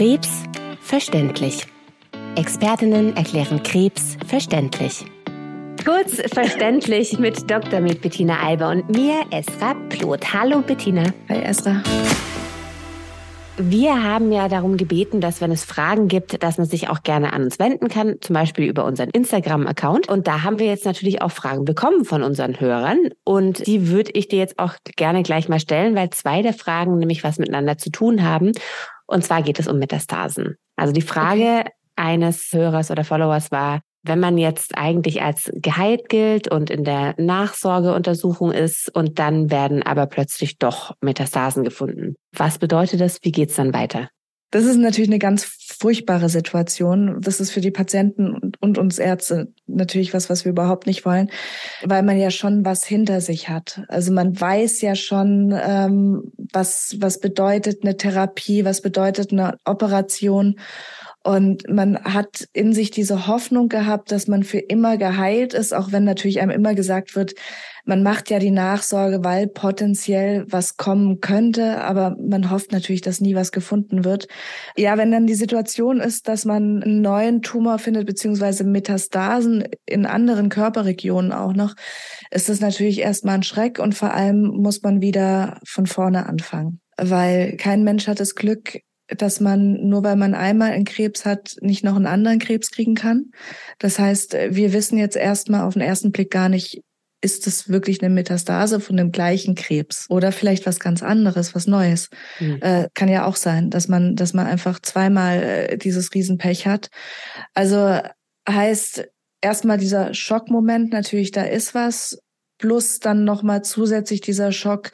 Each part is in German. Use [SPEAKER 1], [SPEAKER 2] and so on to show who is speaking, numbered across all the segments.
[SPEAKER 1] Krebs verständlich. Expertinnen erklären Krebs verständlich. Kurz verständlich mit Dr. Med Bettina Alber und mir, Esra Ploth. Hallo Bettina.
[SPEAKER 2] Hi Esra.
[SPEAKER 1] Wir haben ja darum gebeten, dass wenn es Fragen gibt, dass man sich auch gerne an uns wenden kann, zum Beispiel über unseren Instagram-Account. Und da haben wir jetzt natürlich auch Fragen bekommen von unseren Hörern. Und die würde ich dir jetzt auch gerne gleich mal stellen, weil zwei der Fragen nämlich was miteinander zu tun haben. Und zwar geht es um Metastasen. Also die Frage okay. eines Hörers oder Followers war, wenn man jetzt eigentlich als geheilt gilt und in der Nachsorgeuntersuchung ist und dann werden aber plötzlich doch Metastasen gefunden. Was bedeutet das? Wie geht's dann weiter?
[SPEAKER 2] Das ist natürlich eine ganz furchtbare Situation. Das ist für die Patienten und uns Ärzte natürlich was, was wir überhaupt nicht wollen, weil man ja schon was hinter sich hat. Also man weiß ja schon, ähm, was, was bedeutet eine Therapie, was bedeutet eine Operation. Und man hat in sich diese Hoffnung gehabt, dass man für immer geheilt ist, auch wenn natürlich einem immer gesagt wird, man macht ja die Nachsorge, weil potenziell was kommen könnte, aber man hofft natürlich, dass nie was gefunden wird. Ja, wenn dann die Situation ist, dass man einen neuen Tumor findet, beziehungsweise Metastasen in anderen Körperregionen auch noch, ist das natürlich erstmal ein Schreck und vor allem muss man wieder von vorne anfangen. Weil kein Mensch hat das Glück, dass man nur weil man einmal einen Krebs hat, nicht noch einen anderen Krebs kriegen kann. Das heißt, wir wissen jetzt erstmal auf den ersten Blick gar nicht, ist es wirklich eine Metastase von dem gleichen Krebs oder vielleicht was ganz anderes, was Neues. Mhm. Äh, kann ja auch sein, dass man, dass man einfach zweimal äh, dieses Riesenpech hat. Also heißt erstmal dieser Schockmoment, natürlich, da ist was, plus dann nochmal zusätzlich dieser Schock.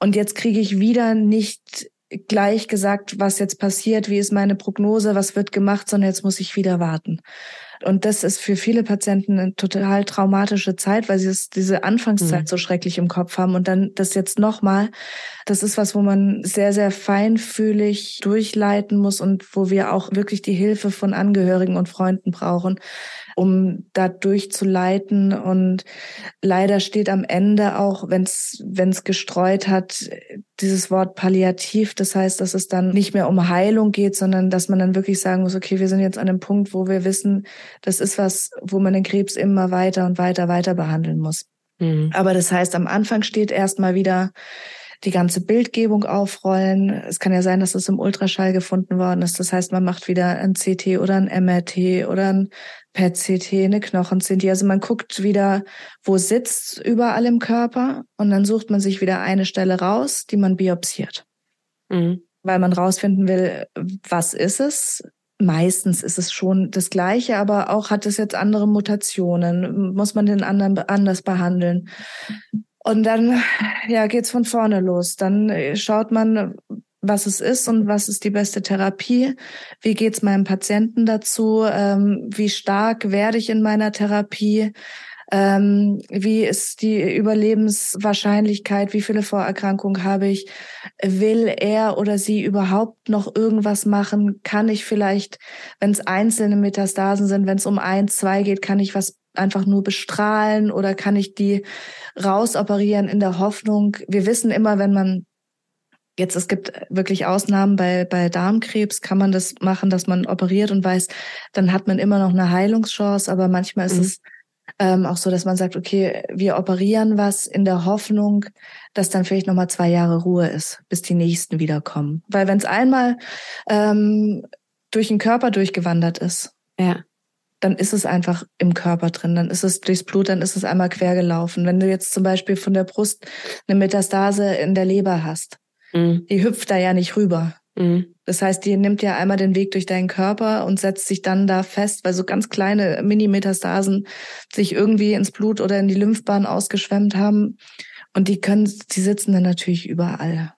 [SPEAKER 2] Und jetzt kriege ich wieder nicht gleich gesagt, was jetzt passiert, wie ist meine Prognose, was wird gemacht, sondern jetzt muss ich wieder warten. Und das ist für viele Patienten eine total traumatische Zeit, weil sie es, diese Anfangszeit mhm. so schrecklich im Kopf haben. Und dann das jetzt nochmal, das ist was, wo man sehr, sehr feinfühlig durchleiten muss und wo wir auch wirklich die Hilfe von Angehörigen und Freunden brauchen, um da durchzuleiten. Und leider steht am Ende auch, wenn es wenn es gestreut hat, dieses Wort palliativ. Das heißt, dass es dann nicht mehr um Heilung geht, sondern dass man dann wirklich sagen muss, okay, wir sind jetzt an einem Punkt, wo wir wissen, das ist was, wo man den Krebs immer weiter und weiter, weiter behandeln muss. Mhm. Aber das heißt, am Anfang steht erstmal wieder die ganze Bildgebung aufrollen. Es kann ja sein, dass es im Ultraschall gefunden worden ist. Das heißt, man macht wieder ein CT oder ein MRT oder ein PET-CT, eine Knochen-CT. Also man guckt wieder, wo sitzt überall im Körper und dann sucht man sich wieder eine Stelle raus, die man biopsiert. Mhm. Weil man rausfinden will, was ist es? Meistens ist es schon das Gleiche, aber auch hat es jetzt andere Mutationen? Muss man den anderen anders behandeln? Und dann ja, geht's von vorne los. Dann äh, schaut man, was es ist und was ist die beste Therapie. Wie geht's meinem Patienten dazu? Ähm, wie stark werde ich in meiner Therapie? Ähm, wie ist die Überlebenswahrscheinlichkeit? Wie viele Vorerkrankungen habe ich? Will er oder sie überhaupt noch irgendwas machen? Kann ich vielleicht, wenn es einzelne Metastasen sind, wenn es um eins, zwei geht, kann ich was einfach nur bestrahlen oder kann ich die rausoperieren in der Hoffnung? Wir wissen immer, wenn man Jetzt, es gibt wirklich Ausnahmen bei, bei Darmkrebs, kann man das machen, dass man operiert und weiß, dann hat man immer noch eine Heilungschance, aber manchmal ist mhm. es ähm, auch so, dass man sagt, okay, wir operieren was in der Hoffnung, dass dann vielleicht nochmal zwei Jahre Ruhe ist, bis die nächsten wiederkommen. Weil wenn es einmal ähm, durch den Körper durchgewandert ist, ja dann ist es einfach im Körper drin, dann ist es durchs Blut, dann ist es einmal quer gelaufen. Wenn du jetzt zum Beispiel von der Brust eine Metastase in der Leber hast, mhm. die hüpft da ja nicht rüber. Mhm. Das heißt, die nimmt ja einmal den Weg durch deinen Körper und setzt sich dann da fest, weil so ganz kleine Mini-Metastasen sich irgendwie ins Blut oder in die Lymphbahn ausgeschwemmt haben. Und die können, die sitzen dann natürlich überall.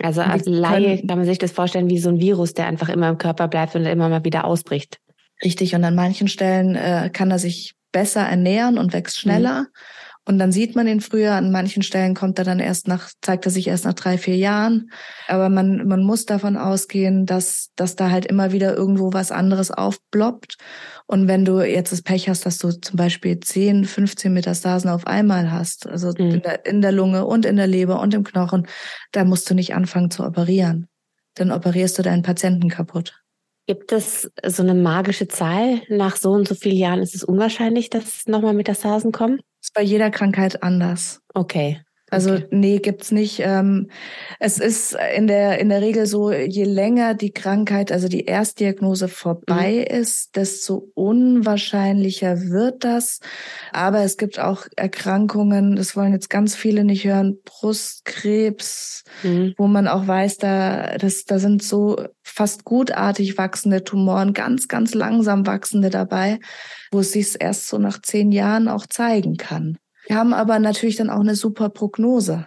[SPEAKER 1] Also als Laie kann man sich das vorstellen wie so ein Virus, der einfach immer im Körper bleibt und immer mal wieder ausbricht.
[SPEAKER 2] Richtig. Und an manchen Stellen äh, kann er sich besser ernähren und wächst schneller. Mhm. Und dann sieht man ihn früher, an manchen Stellen kommt er dann erst nach, zeigt er sich erst nach drei, vier Jahren. Aber man, man muss davon ausgehen, dass, dass da halt immer wieder irgendwo was anderes aufploppt. Und wenn du jetzt das Pech hast, dass du zum Beispiel 10, 15 Metastasen auf einmal hast, also mhm. in, der, in der Lunge und in der Leber und im Knochen, da musst du nicht anfangen zu operieren. Dann operierst du deinen Patienten kaputt.
[SPEAKER 1] Gibt es so eine magische Zahl? Nach so und so vielen Jahren ist es unwahrscheinlich, dass nochmal Metastasen kommen?
[SPEAKER 2] Bei jeder Krankheit anders.
[SPEAKER 1] Okay.
[SPEAKER 2] Also
[SPEAKER 1] okay.
[SPEAKER 2] nee, gibt's nicht. Ähm, es ist in der in der Regel so, je länger die Krankheit, also die Erstdiagnose vorbei mhm. ist, desto unwahrscheinlicher wird das. Aber es gibt auch Erkrankungen, das wollen jetzt ganz viele nicht hören, Brustkrebs, mhm. wo man auch weiß, da das da sind so fast gutartig wachsende Tumoren, ganz ganz langsam wachsende dabei, wo es sich erst so nach zehn Jahren auch zeigen kann. Wir haben aber natürlich dann auch eine super Prognose.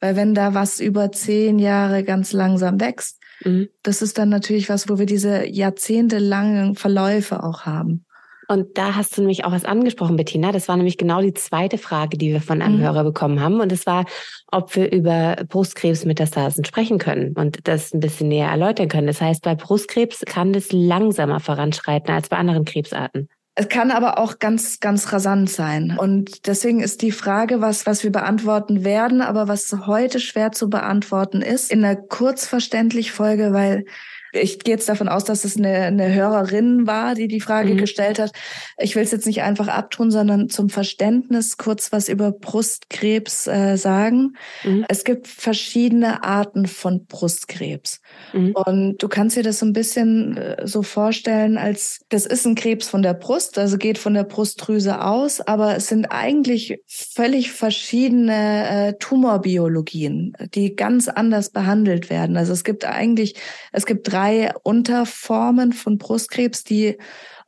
[SPEAKER 2] Weil wenn da was über zehn Jahre ganz langsam wächst, mhm. das ist dann natürlich was, wo wir diese jahrzehntelangen Verläufe auch haben.
[SPEAKER 1] Und da hast du nämlich auch was angesprochen, Bettina. Das war nämlich genau die zweite Frage, die wir von einem mhm. Hörer bekommen haben. Und es war, ob wir über Brustkrebsmetastasen sprechen können und das ein bisschen näher erläutern können. Das heißt, bei Brustkrebs kann das langsamer voranschreiten als bei anderen Krebsarten.
[SPEAKER 2] Es kann aber auch ganz, ganz rasant sein. Und deswegen ist die Frage, was, was wir beantworten werden, aber was heute schwer zu beantworten ist, in einer kurzverständlich Folge, weil ich gehe jetzt davon aus, dass es eine, eine Hörerin war, die die Frage mhm. gestellt hat. Ich will es jetzt nicht einfach abtun, sondern zum Verständnis kurz was über Brustkrebs äh, sagen. Mhm. Es gibt verschiedene Arten von Brustkrebs. Mhm. Und du kannst dir das so ein bisschen äh, so vorstellen, als das ist ein Krebs von der Brust, also geht von der Brustdrüse aus, aber es sind eigentlich völlig verschiedene äh, Tumorbiologien, die ganz anders behandelt werden. Also es gibt eigentlich, es gibt drei drei Unterformen von Brustkrebs, die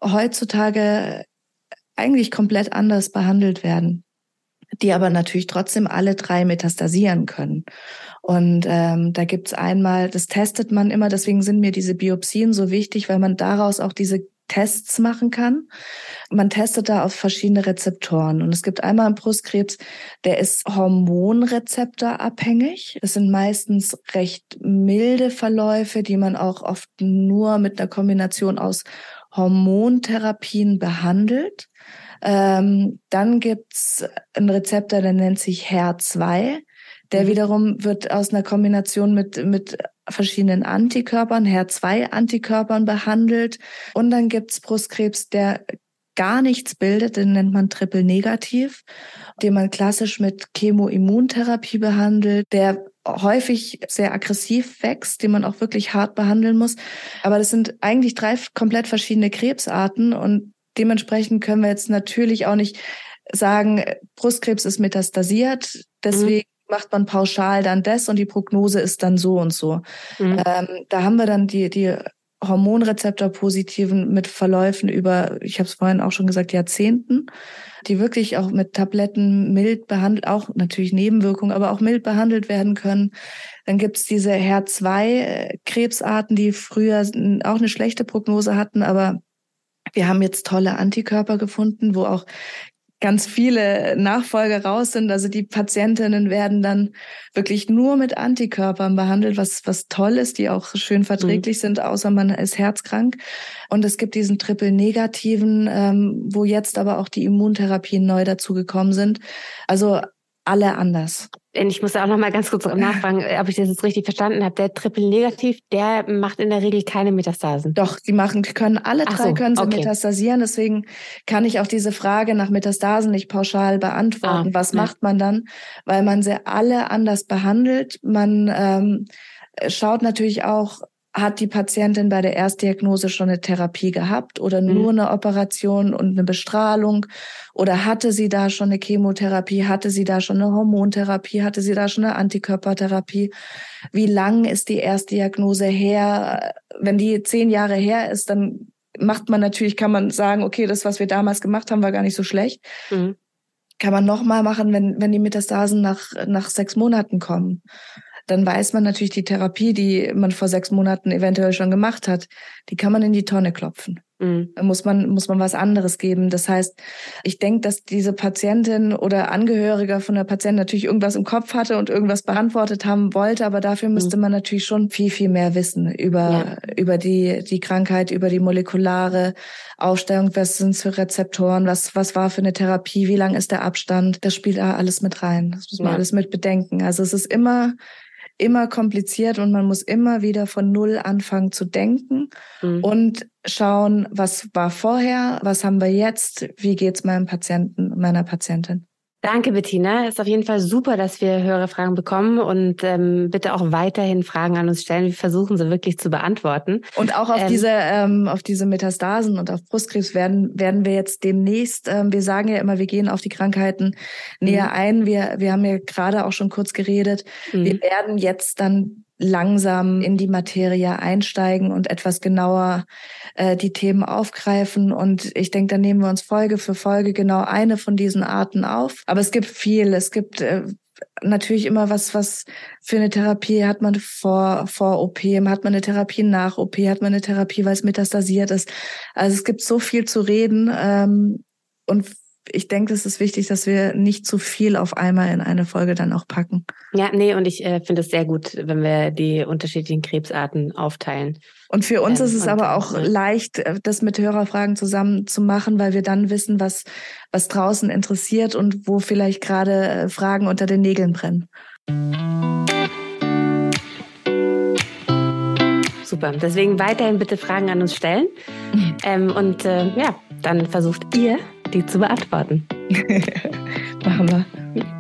[SPEAKER 2] heutzutage eigentlich komplett anders behandelt werden, die aber natürlich trotzdem alle drei metastasieren können. Und ähm, da gibt's einmal, das testet man immer, deswegen sind mir diese Biopsien so wichtig, weil man daraus auch diese Tests machen kann. Man testet da auf verschiedene Rezeptoren. Und es gibt einmal einen Brustkrebs, der ist hormonrezeptorabhängig. Das sind meistens recht milde Verläufe, die man auch oft nur mit einer Kombination aus Hormontherapien behandelt. Ähm, dann gibt's einen Rezeptor, der nennt sich HER2. Der mhm. wiederum wird aus einer Kombination mit, mit verschiedenen Antikörpern, HER2-Antikörpern behandelt. Und dann gibt's Brustkrebs, der gar nichts bildet, den nennt man triple negativ, den man klassisch mit Chemoimmuntherapie behandelt, der häufig sehr aggressiv wächst, den man auch wirklich hart behandeln muss. Aber das sind eigentlich drei komplett verschiedene Krebsarten und dementsprechend können wir jetzt natürlich auch nicht sagen, Brustkrebs ist metastasiert, deswegen macht man pauschal dann das und die Prognose ist dann so und so. Mhm. Ähm, da haben wir dann die, die Hormonrezeptor-positiven mit Verläufen über, ich habe es vorhin auch schon gesagt, Jahrzehnten, die wirklich auch mit Tabletten mild behandelt, auch natürlich Nebenwirkungen, aber auch mild behandelt werden können. Dann gibt's diese HER2-Krebsarten, die früher auch eine schlechte Prognose hatten, aber wir haben jetzt tolle Antikörper gefunden, wo auch ganz viele Nachfolger raus sind. Also die Patientinnen werden dann wirklich nur mit Antikörpern behandelt, was, was toll ist, die auch schön verträglich mhm. sind, außer man ist herzkrank. Und es gibt diesen Triple-Negativen, ähm, wo jetzt aber auch die Immuntherapien neu dazugekommen sind. Also alle anders.
[SPEAKER 1] Ich muss auch noch mal ganz kurz nachfragen, ob ich das jetzt richtig verstanden habe. Der Triple Negativ, der macht in der Regel keine Metastasen.
[SPEAKER 2] Doch, die machen, können alle drei so, können sie okay. metastasieren. Deswegen kann ich auch diese Frage nach Metastasen nicht pauschal beantworten. Ah, Was ja. macht man dann? Weil man sie alle anders behandelt. Man ähm, schaut natürlich auch, hat die Patientin bei der Erstdiagnose schon eine Therapie gehabt oder mhm. nur eine Operation und eine Bestrahlung? Oder hatte sie da schon eine Chemotherapie? Hatte sie da schon eine Hormontherapie? Hatte sie da schon eine Antikörpertherapie? Wie lang ist die Erstdiagnose her? Wenn die zehn Jahre her ist, dann macht man natürlich, kann man sagen, okay, das, was wir damals gemacht haben, war gar nicht so schlecht. Mhm. Kann man nochmal machen, wenn, wenn die Metastasen nach, nach sechs Monaten kommen dann weiß man natürlich die Therapie, die man vor sechs Monaten eventuell schon gemacht hat, die kann man in die Tonne klopfen. Mhm. Muss man, muss man was anderes geben. Das heißt, ich denke, dass diese Patientin oder Angehöriger von der Patientin natürlich irgendwas im Kopf hatte und irgendwas beantwortet haben wollte, aber dafür mhm. müsste man natürlich schon viel, viel mehr wissen über, ja. über die, die Krankheit, über die molekulare Aufstellung, was sind es für Rezeptoren, was, was war für eine Therapie, wie lang ist der Abstand. Das spielt da alles mit rein. Das muss man ja. alles mit bedenken. Also es ist immer immer kompliziert und man muss immer wieder von Null anfangen zu denken mhm. und schauen, was war vorher, was haben wir jetzt, wie geht's meinem Patienten, meiner Patientin.
[SPEAKER 1] Danke, Bettina. Ist auf jeden Fall super, dass wir höhere Fragen bekommen und ähm, bitte auch weiterhin Fragen an uns stellen. Wir versuchen sie wirklich zu beantworten.
[SPEAKER 2] Und auch auf ähm, diese ähm, auf diese Metastasen und auf Brustkrebs werden werden wir jetzt demnächst. Ähm, wir sagen ja immer, wir gehen auf die Krankheiten näher mhm. ein. Wir wir haben ja gerade auch schon kurz geredet. Mhm. Wir werden jetzt dann langsam in die Materie einsteigen und etwas genauer äh, die Themen aufgreifen. Und ich denke, da nehmen wir uns Folge für Folge genau eine von diesen Arten auf. Aber es gibt viel. Es gibt äh, natürlich immer was, was für eine Therapie hat man vor, vor OP, hat man eine Therapie nach OP, hat man eine Therapie, weil es metastasiert ist. Also es gibt so viel zu reden. Ähm, und ich denke, es ist wichtig, dass wir nicht zu viel auf einmal in eine Folge dann auch packen.
[SPEAKER 1] Ja, nee, und ich äh, finde es sehr gut, wenn wir die unterschiedlichen Krebsarten aufteilen.
[SPEAKER 2] Und für uns ähm, ist es aber auch ja. leicht, äh, das mit Hörerfragen zusammen zu machen, weil wir dann wissen, was, was draußen interessiert und wo vielleicht gerade äh, Fragen unter den Nägeln brennen.
[SPEAKER 1] Super. Deswegen weiterhin bitte Fragen an uns stellen. Mhm. Ähm, und äh, ja, dann versucht ihr die zu beantworten.
[SPEAKER 2] Machen wir.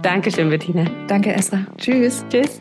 [SPEAKER 1] Dankeschön, Bettina.
[SPEAKER 2] Danke, Esra. Tschüss.
[SPEAKER 1] Tschüss.